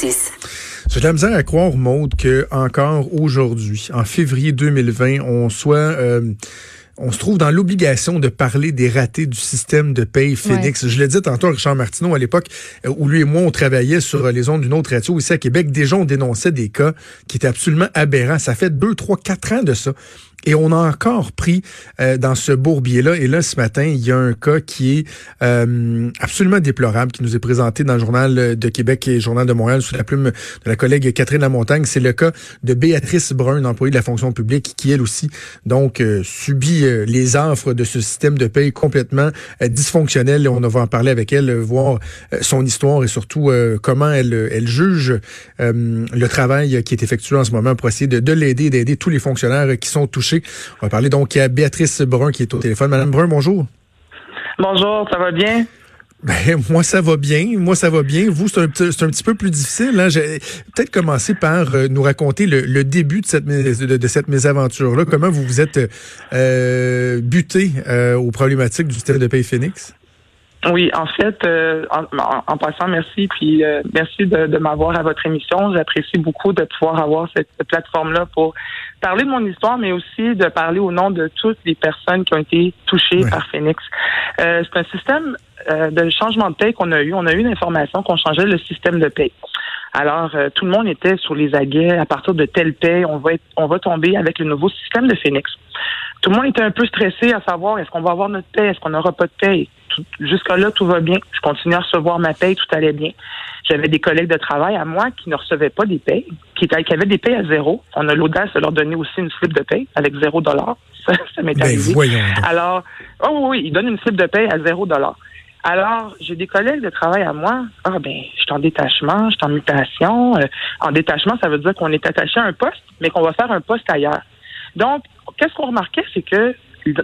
J'ai de la misère à croire, Maude, que encore aujourd'hui, en février 2020, on soit euh, on se trouve dans l'obligation de parler des ratés du système de paye Phoenix. Je l'ai dit tantôt à Richard Martineau à l'époque euh, où lui et moi on travaillait sur euh, les ondes d'une autre radio ici à Québec. Déjà on dénonçait des cas qui étaient absolument aberrants. Ça fait deux, trois, quatre ans de ça. Et on a encore pris euh, dans ce bourbier-là. Et là, ce matin, il y a un cas qui est euh, absolument déplorable, qui nous est présenté dans le Journal de Québec et le Journal de Montréal sous la plume de la collègue Catherine Lamontagne. C'est le cas de Béatrice Brun, employée de la fonction publique, qui elle aussi donc euh, subit les offres de ce système de paye complètement dysfonctionnel. Et on va en parler avec elle, voir son histoire et surtout comment elle, elle juge le travail qui est effectué en ce moment pour essayer de, de l'aider, d'aider tous les fonctionnaires qui sont touchés on va parler donc à Béatrice Brun qui est au téléphone. Madame Brun, bonjour. Bonjour, ça va bien? Ben, moi, ça va bien. Moi, ça va bien. Vous, c'est un, un, petit peu plus difficile. Hein? Peut-être commencer par euh, nous raconter le, début de cette, de, cette mésaventure-là. Comment vous vous êtes euh, buté euh, aux problématiques du système de paye Phoenix? Oui, en fait, en, passant, merci, puis merci de, de m'avoir à votre émission. J'apprécie beaucoup de pouvoir avoir cette plateforme-là pour parler de mon histoire, mais aussi de parler au nom de toutes les personnes qui ont été touchées par Phoenix. Euh, c'est un système euh, de changement de paie qu'on a eu. On a eu l'information qu'on changeait le système de paie. Alors, euh, tout le monde était sur les aguets. À partir de telle paie, on va on va tomber avec le nouveau système de Phoenix. Tout le monde était un peu stressé à savoir est-ce qu'on va avoir notre paie, est-ce qu'on n'aura pas de paie? Jusqu'à là, tout va bien. Je continue à recevoir ma paie, tout allait bien. J'avais des collègues de travail à moi qui ne recevaient pas des payes, qui, qui avaient des payes à zéro. On a l'audace de leur donner aussi une slip de paye avec zéro dollar. Ça, ça m'est ben, arrivé. Alors, oh oui, ils donnent une slip de paye à zéro dollar. Alors, j'ai des collègues de travail à moi. Ah ben, je suis en détachement, je suis en mutation. Euh, en détachement, ça veut dire qu'on est attaché à un poste, mais qu'on va faire un poste ailleurs. Donc, qu'est-ce qu'on remarquait, c'est que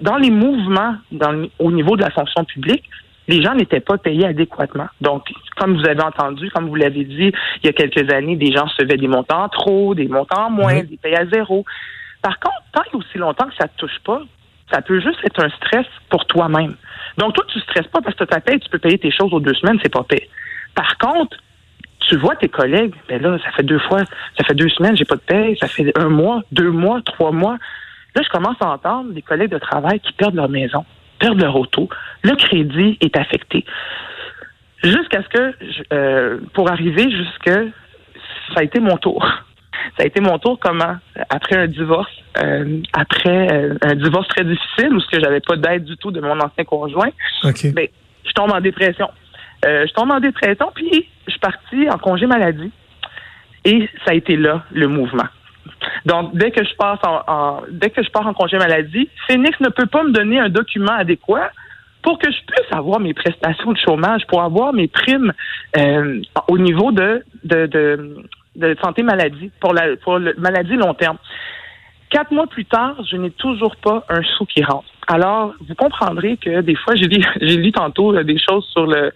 dans les mouvements dans, au niveau de la fonction publique, les gens n'étaient pas payés adéquatement. Donc, comme vous avez entendu, comme vous l'avez dit, il y a quelques années, des gens recevaient des montants trop, des montants moins, des payés à zéro. Par contre, tant et aussi longtemps que ça ne te touche pas, ça peut juste être un stress pour toi-même. Donc, toi, tu ne stresses pas parce que tu as payé, tu peux payer tes choses aux deux semaines, c'est pas payé. Par contre, tu vois tes collègues, ben là, ça fait deux fois, ça fait deux semaines, j'ai pas de paye, ça fait un mois, deux mois, trois mois. Là, je commence à entendre des collègues de travail qui perdent leur maison, perdent leur auto. Le crédit est affecté. Jusqu'à ce que, euh, pour arriver jusque, ça a été mon tour. Ça a été mon tour comment? Après un divorce, euh, après euh, un divorce très difficile où ce que j'avais pas d'aide du tout de mon ancien conjoint, ben, je tombe en dépression. je tombe en dépression, puis je suis partie en congé maladie. Et ça a été là le mouvement. Donc, dès que je passe en, dès que je pars en congé maladie, Phoenix ne peut pas me donner un document adéquat pour que je puisse avoir mes prestations de chômage, pour avoir mes primes euh, au niveau de, de, de, santé maladie, pour la pour la maladie long terme. Quatre mois plus tard, je n'ai toujours pas un sou qui rentre. Alors, vous comprendrez que des fois, j'ai lu, j'ai tantôt euh, des choses sur le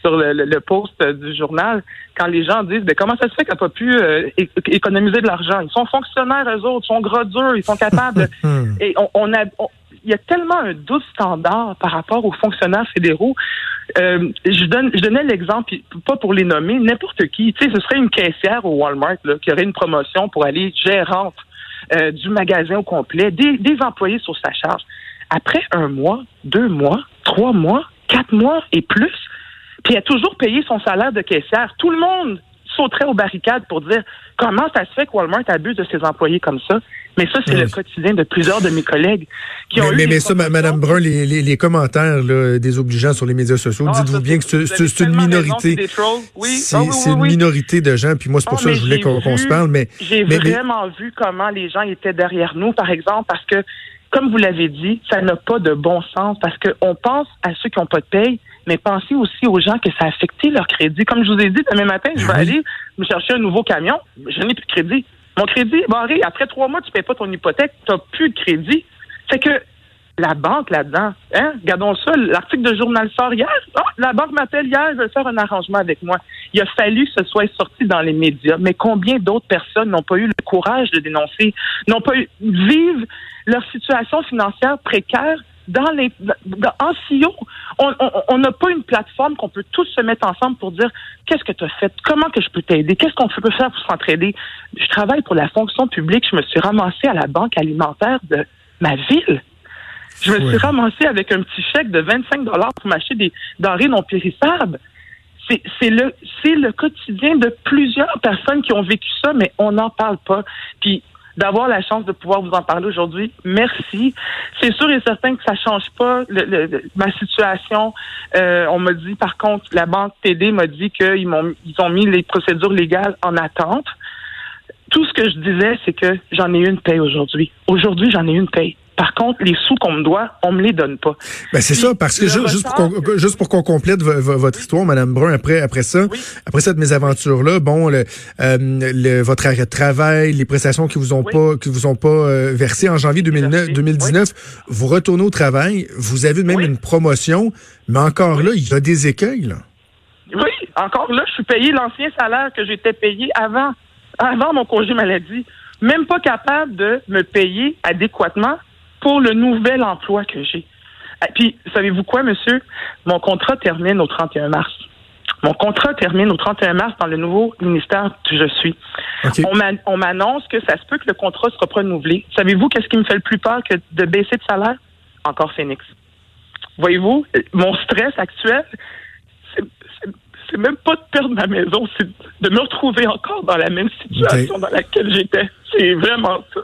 sur le, le, post du journal quand les gens disent ben, comment ça se fait qu'elle n'a pas pu euh, économiser de l'argent? Ils sont fonctionnaires, eux autres, ils sont gros durs, ils sont capables. et on, on a il y a tellement un doute standard par rapport aux fonctionnaires fédéraux. Euh, je donne, je donnais l'exemple, pas pour les nommer, n'importe qui. Tu sais, ce serait une caissière au Walmart là, qui aurait une promotion pour aller gérante euh, du magasin au complet, des, des employés sur sa charge. Après un mois, deux mois, trois mois, quatre mois et plus, puis elle a toujours payé son salaire de caissière. Tout le monde sauterait aux barricades pour dire comment ça se fait que Walmart abuse de ses employés comme ça? Mais ça, c'est le quotidien de plusieurs de mes collègues qui ont mais, eu. Mais, ça, Mme Brun, les, les, les commentaires là, désobligeants sur les médias sociaux, ah, dites-vous bien que c'est une minorité. C'est ah une minorité de gens, puis moi, c'est pour ah, ça que je voulais qu'on se parle. Mais J'ai vraiment vu comment les gens étaient derrière nous, par exemple, parce que, comme vous l'avez dit, ça n'a pas de bon sens, parce qu'on pense à ceux qui n'ont pas de paye, mais pensez aussi aux gens que ça a affecté leur crédit. Comme je vous ai dit, demain matin, je vais aller me chercher un nouveau camion. Je n'ai plus de crédit. Mon crédit est barré. Après trois mois, tu ne payes pas ton hypothèque. Tu n'as plus de crédit. C'est que la banque là-dedans, hein? Regardons ça, l'article de journal sort hier. Ah, la banque m'appelle hier, elle veut faire un arrangement avec moi. Il a fallu que ce soit sorti dans les médias. Mais combien d'autres personnes n'ont pas eu le courage de dénoncer, n'ont pas eu, vivent leur situation financière précaire dans les en CEO, on n'a pas une plateforme qu'on peut tous se mettre ensemble pour dire qu'est-ce que tu as fait, comment que je peux t'aider, qu'est-ce qu'on peut faire pour s'entraider? Je travaille pour la fonction publique, je me suis ramassée à la banque alimentaire de ma ville. Je me suis ramassée avec un petit chèque de 25 dollars pour m'acheter des denrées non périssables. C'est le c'est le quotidien de plusieurs personnes qui ont vécu ça, mais on n'en parle pas. Puis d'avoir la chance de pouvoir vous en parler aujourd'hui. Merci. C'est sûr et certain que ça change pas ma situation. Euh, on m'a dit, par contre, la banque TD m'a dit qu'ils m'ont ils ont mis les procédures légales en attente. Tout ce que je disais, c'est que j'en ai une paye aujourd'hui. Aujourd'hui, j'en ai une paye. Par contre, les sous qu'on me doit, on me les donne pas. Ben c'est ça, parce que juste, pour qu'on, complète votre histoire, Madame Brun, après après ça, après cette mésaventure là, bon, le, euh, votre arrêt de travail, les prestations qui vous ont pas qui vous ont pas euh, versées en janvier 2019, vous retournez au travail, vous avez même une promotion, mais encore là, il y a des écueils. Là. Oui, encore là, je suis payé l'ancien salaire que j'étais payé avant avant mon congé maladie, même pas capable de me payer adéquatement pour le nouvel emploi que j'ai. Et ah, puis, savez-vous quoi, monsieur? Mon contrat termine au 31 mars. Mon contrat termine au 31 mars dans le nouveau ministère que je suis. On m'annonce que ça se peut que le contrat sera renouvelé. Savez-vous qu'est-ce qui me fait le plus peur que de baisser de salaire? Encore Phoenix. Voyez-vous, mon stress actuel, c'est même pas de perdre ma maison, c'est de me retrouver encore dans la même situation dans laquelle j'étais. C'est vraiment ça.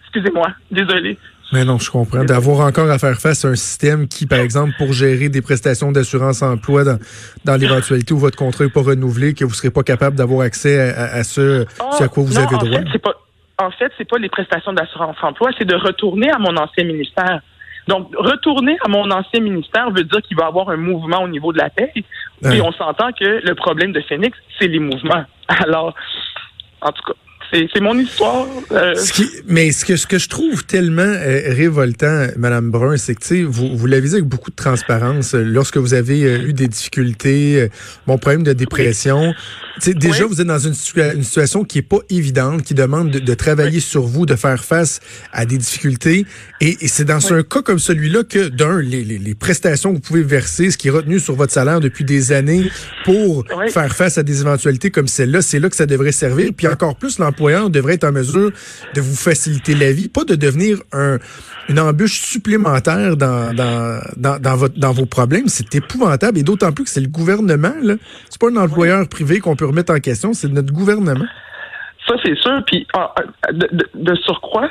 Excusez-moi, désolé. Mais non, je comprends. D'avoir encore à faire face à un système qui, par exemple, pour gérer des prestations d'assurance emploi dans, dans l'éventualité où votre contrat n'est pas renouvelé, que vous ne serez pas capable d'avoir accès à, ce, à quoi vous avez droit? Fait, pas, en fait, c'est pas les prestations d'assurance emploi, c'est de retourner à mon ancien ministère. Donc, retourner à mon ancien ministère veut dire qu'il va y avoir un mouvement au niveau de la paix. Et on s'entend que le problème de Phoenix, c'est les mouvements. Alors, en tout cas, c'est mon histoire. Euh. mais ce que, ce que je trouve tellement euh, révoltant, Madame Brun, c'est que vous, vous l'avez dit avec beaucoup de transparence, euh, lorsque vous avez eu des difficultés, mon problème de dépression, déjà vous êtes dans une, une, situation qui est pas évidente, qui demande de, travailler sur vous, de faire face à des difficultés. Et, c'est dans un cas comme celui-là que, d'un, les, les, les, prestations que vous pouvez verser, ce qui est retenu sur votre salaire depuis des années pour faire face à des éventualités comme celle-là, c'est là que ça devrait servir. Puis encore plus, l'emploi devrait être en mesure de vous faciliter la vie, pas de devenir un, une embûche supplémentaire dans, dans, dans, votre, dans vos problèmes. C'est épouvantable et d'autant plus que c'est le gouvernement. C'est pas un employeur privé qu'on peut remettre en question, c'est notre gouvernement. Ça, c'est sûr. Puis, de, surcroît,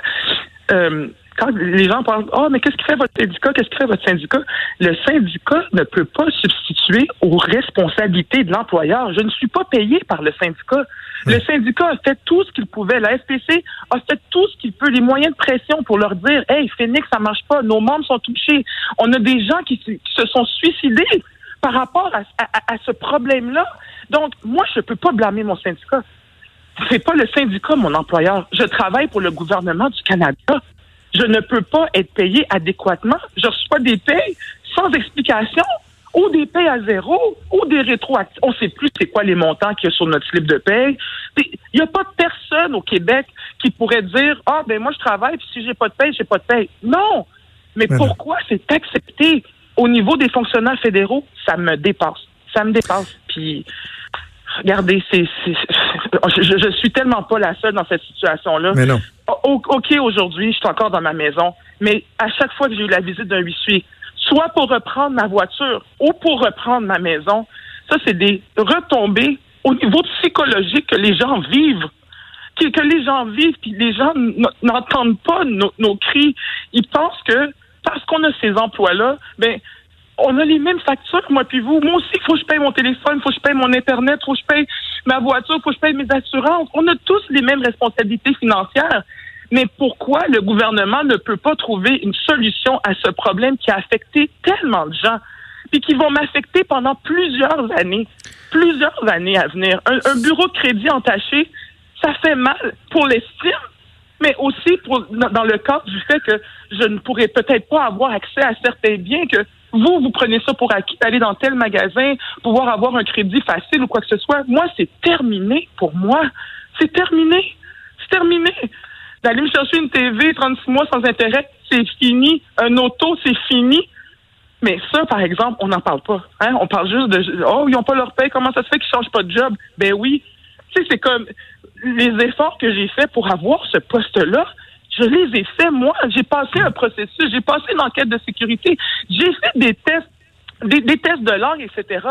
euh, quand les gens parlent, oh, mais qu'est-ce qui fait votre syndicat? Qu'est-ce qui fait votre syndicat? Le syndicat ne peut pas substituer aux responsabilités de l'employeur. Je ne suis pas payé par le syndicat. Le syndicat a fait tout ce qu'il pouvait. La SPC a fait tout ce qu'il peut, les moyens de pression pour leur dire, hey, Phoenix, ça marche pas. Nos membres sont touchés. On a des gens qui, se sont suicidés par rapport à, à ce problème-là. Donc, moi, je ne peux pas blâmer mon syndicat. C'est pas le syndicat, mon employeur. Je travaille pour le gouvernement du Canada je ne peux pas être payé adéquatement. Je reçois des payes sans explication ou des payes à zéro ou des rétroactifs. On ne sait plus c'est quoi les montants qu'il y a sur notre slip de paye. Il n'y a pas de personne au Québec qui pourrait dire Ah, ben moi je travaille, puis si j'ai pas de paye, j'ai pas de paye. Non! Mais pourquoi c'est accepté au niveau des fonctionnaires fédéraux? Ça me dépasse. Ça me dépasse. Puis regardez, c'est, je, je suis tellement pas la seule dans cette situation-là. Mais non. OK, aujourd'hui, je suis encore dans ma maison, mais à chaque fois que j'ai eu la visite d'un huissier, soit pour reprendre ma voiture ou pour reprendre ma maison, ça, c'est des retombées au niveau psychologique que les gens vivent. Que, que les gens vivent, puis les gens n'entendent pas nos, nos, cris. Ils pensent que parce qu'on a ces emplois-là, ben on a les mêmes factures, moi puis vous. Moi aussi, il faut que je paye mon téléphone, il faut que je paye mon Internet, il faut que je paye ma voiture, faut que je paye mes assurances. On a tous les mêmes responsabilités financières. Mais pourquoi le gouvernement ne peut pas trouver une solution à ce problème qui a affecté tellement de gens? puis qui vont m'affecter pendant plusieurs années, plusieurs années à venir? Un, bureau de crédit entaché, ça fait mal pour l'estime, mais aussi pour dans le cadre du fait que je ne pourrais peut-être pas avoir accès à certains biens que vous, vous prenez ça pour acquis, aller dans tel magasin, pouvoir avoir un crédit facile ou quoi que ce soit. Moi, c'est terminé pour moi. C'est terminé. C'est terminé. D'aller me chercher une TV 36 mois sans intérêt, c'est fini. Un auto, c'est fini. Mais ça, par exemple, on n'en parle pas. Hein? On parle juste de Oh, ils n'ont pas leur paie, comment ça se fait qu'ils changent pas de job? Ben oui. Tu sais, c'est comme les efforts que j'ai faits pour avoir ce poste-là, je les ai faits, moi. J'ai passé un processus, j'ai passé une enquête de sécurité, j'ai fait des tests, des, tests de langue, etc.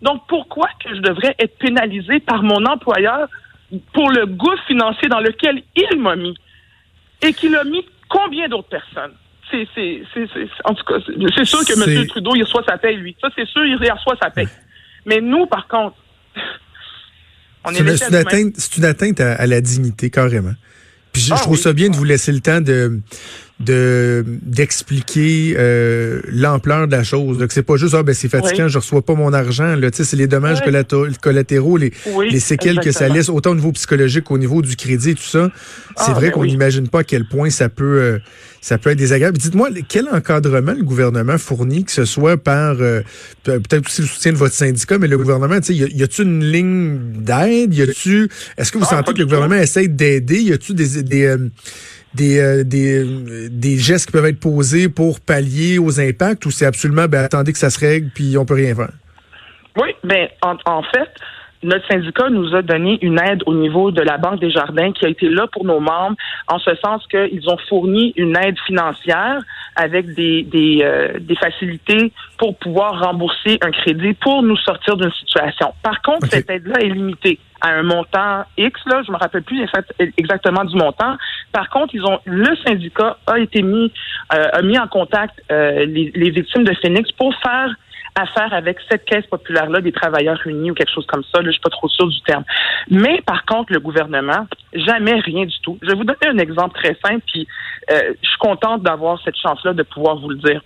Donc, pourquoi que je devrais être pénalisé par mon employeur pour le goût financier dans lequel il m'a mis et qu'il a mis combien d'autres personnes? C'est, c'est, c'est, en tout cas, c'est sûr que M. Trudeau, il reçoit sa paye, lui. Ça, c'est sûr, il reçoit sa paye. Mais nous, par contre, on est, c'est, une, atteinte, c'est une atteinte à la dignité, carrément. Puis je, ah trouve ça bien de vous laisser le temps de de d'expliquer euh, l'ampleur de la chose. Donc c'est pas juste ah ben c'est fatigant, je reçois pas mon argent. Là, c'est les dommages collatéraux, les, les séquelles que ça laisse, autant au niveau psychologique qu'au niveau du crédit, et tout ça. C'est ah, vrai ben qu'on n'imagine pas à quel point ça peut euh, ça peut être désagréable. Dites-moi quel encadrement le gouvernement fournit, que ce soit par euh, peut-être aussi le soutien de votre syndicat, mais le gouvernement, y, a, y a-tu une ligne d'aide, y a-tu Est-ce que vous ah, sentez que le gouvernement essaie d'aider? Y a-tu des, des des, euh, des, des gestes qui peuvent être posés pour pallier aux impacts ou c'est absolument ben, attendez que ça se règle puis on peut rien faire? Oui, ben en, en fait, notre syndicat nous a donné une aide au niveau de la Banque des Jardins qui a été là pour nos membres, en ce sens qu'ils ont fourni une aide financière avec des, des, euh, des, facilités pour pouvoir rembourser un crédit pour nous sortir d'une situation. Par contre, cette aide-là est limitée à un montant X, là, je me rappelle plus exactement du montant. Par contre, ils ont le syndicat a été mis euh, a mis en contact euh, les, les, victimes de Phoenix pour faire affaire avec cette caisse populaire-là des travailleurs unis ou quelque chose comme ça. Là, je suis pas trop sûre du terme. Mais par contre, le gouvernement, jamais rien du tout. Je vais vous donner un exemple très simple, puis euh, je suis contente d'avoir cette chance-là de pouvoir vous le dire.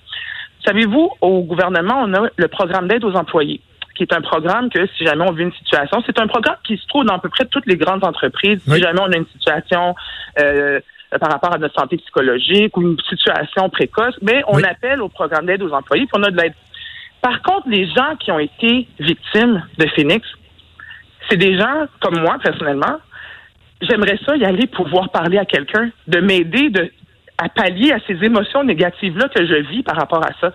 Savez-vous, au gouvernement, on a le programme d'aide aux employés qui est un programme que si jamais on vit une situation, c'est un programme qui se trouve dans à peu près toutes les grandes entreprises. Si jamais on a une situation euh, par rapport à notre santé psychologique ou une situation précoce, mais ben, on appelle au programme d'aide aux employés, puis on a de l'aide. Par contre, les gens qui ont été victimes de Phoenix, c'est des gens comme moi personnellement. J'aimerais ça y aller pouvoir parler à quelqu'un, de m'aider de à pallier à ces émotions négatives là que je vis par rapport à ça.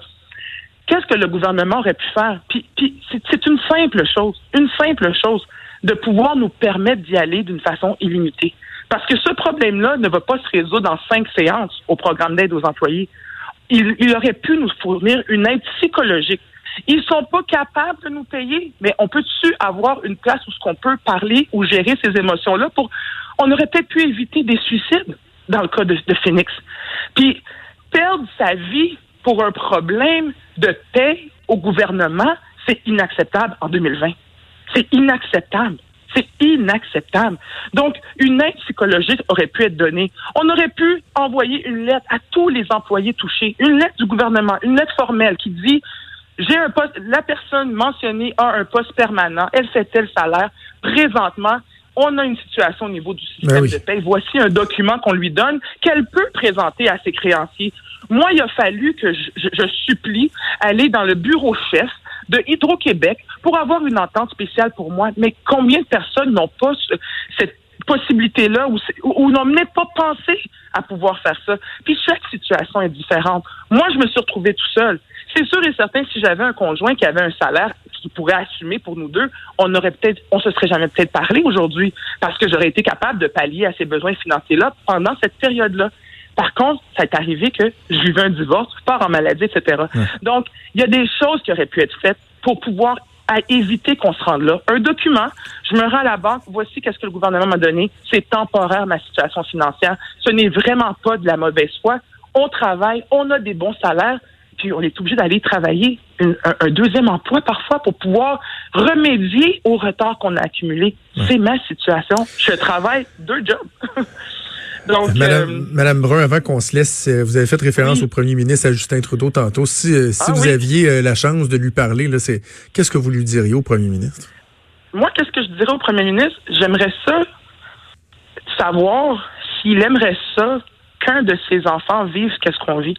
Qu'est-ce que le gouvernement aurait pu faire? Puis, c'est une simple chose, une simple chose, de pouvoir nous permettre d'y aller d'une façon illimitée. Parce que ce problème-là ne va pas se résoudre en cinq séances au programme d'aide aux employés. Il, aurait pu nous fournir une aide psychologique. Ils sont pas capables de nous payer, mais on peut-tu avoir une place où ce qu'on peut parler ou gérer ces émotions-là pour, on aurait peut-être pu éviter des suicides dans le cas de, de Phoenix. Puis, perdre sa vie pour un problème de paix au gouvernement, c'est inacceptable en 2020. C'est inacceptable. C'est inacceptable. Donc, une aide psychologique aurait pu être donnée. On aurait pu envoyer une lettre à tous les employés touchés, une lettre du gouvernement, une lettre formelle qui dit j'ai un poste, la personne mentionnée a un poste permanent, elle fait tel salaire. Présentement, on a une situation au niveau du système ben de paie. Voici un document qu'on lui donne qu'elle peut présenter à ses créanciers. Moi, il a fallu que je, supplie aller dans le bureau chef de Hydro-Québec pour avoir une entente spéciale pour moi. Mais combien de personnes n'ont pas cette possibilité-là ou, ou n'ont même pas pensé à pouvoir faire ça? Puis chaque situation est différente. Moi, je me suis retrouvée tout seul. C'est sûr et certain, si j'avais un conjoint qui avait un salaire qui pourrait assumer pour nous deux, on aurait peut-être, on se serait jamais peut-être parlé aujourd'hui parce que j'aurais été capable de pallier à ces besoins financiers-là pendant cette période-là. Par contre, ça est arrivé que je vivais un divorce, je pars en maladie, etc. Donc, il y a des choses qui auraient pu être faites pour pouvoir éviter qu'on se rende là. Un document, je me rends à la banque, voici qu'est-ce que le gouvernement m'a donné, c'est temporaire ma situation financière, ce n'est vraiment pas de la mauvaise foi. On travaille, on a des bons salaires, puis on est obligé d'aller travailler un, deuxième emploi parfois pour pouvoir remédier au retard qu'on a accumulé. C'est ma situation. Je travaille deux jobs. Donc, Madame, Madame, Brun, avant qu'on se laisse, vous avez fait référence au premier ministre, à Justin Trudeau, tantôt. Si, si ah vous aviez la chance de lui parler, là, c'est qu'est-ce que vous lui diriez au premier ministre? Moi, qu'est-ce que je dirais au premier ministre? J'aimerais ça savoir s'il aimerait ça qu'un de ses enfants vive qu'est-ce qu'on vit.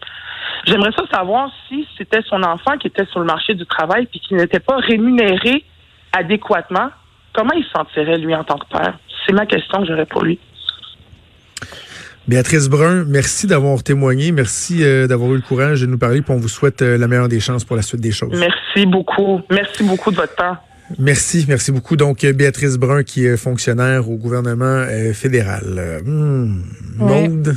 J'aimerais ça savoir si c'était son enfant qui était sur le marché du travail puis qui n'était pas rémunéré adéquatement. Comment il se sentirait, lui, en tant que père? C'est ma question que j'aurais pour lui. Béatrice Brun, merci d'avoir témoigné. Merci euh, d'avoir eu le courage de nous parler. Puis on vous souhaite euh, la meilleure des chances pour la suite des choses. Merci beaucoup. Merci beaucoup de votre temps. Merci, merci beaucoup. Donc, Béatrice Brun, qui est fonctionnaire au gouvernement euh, fédéral. Hmm, Maude.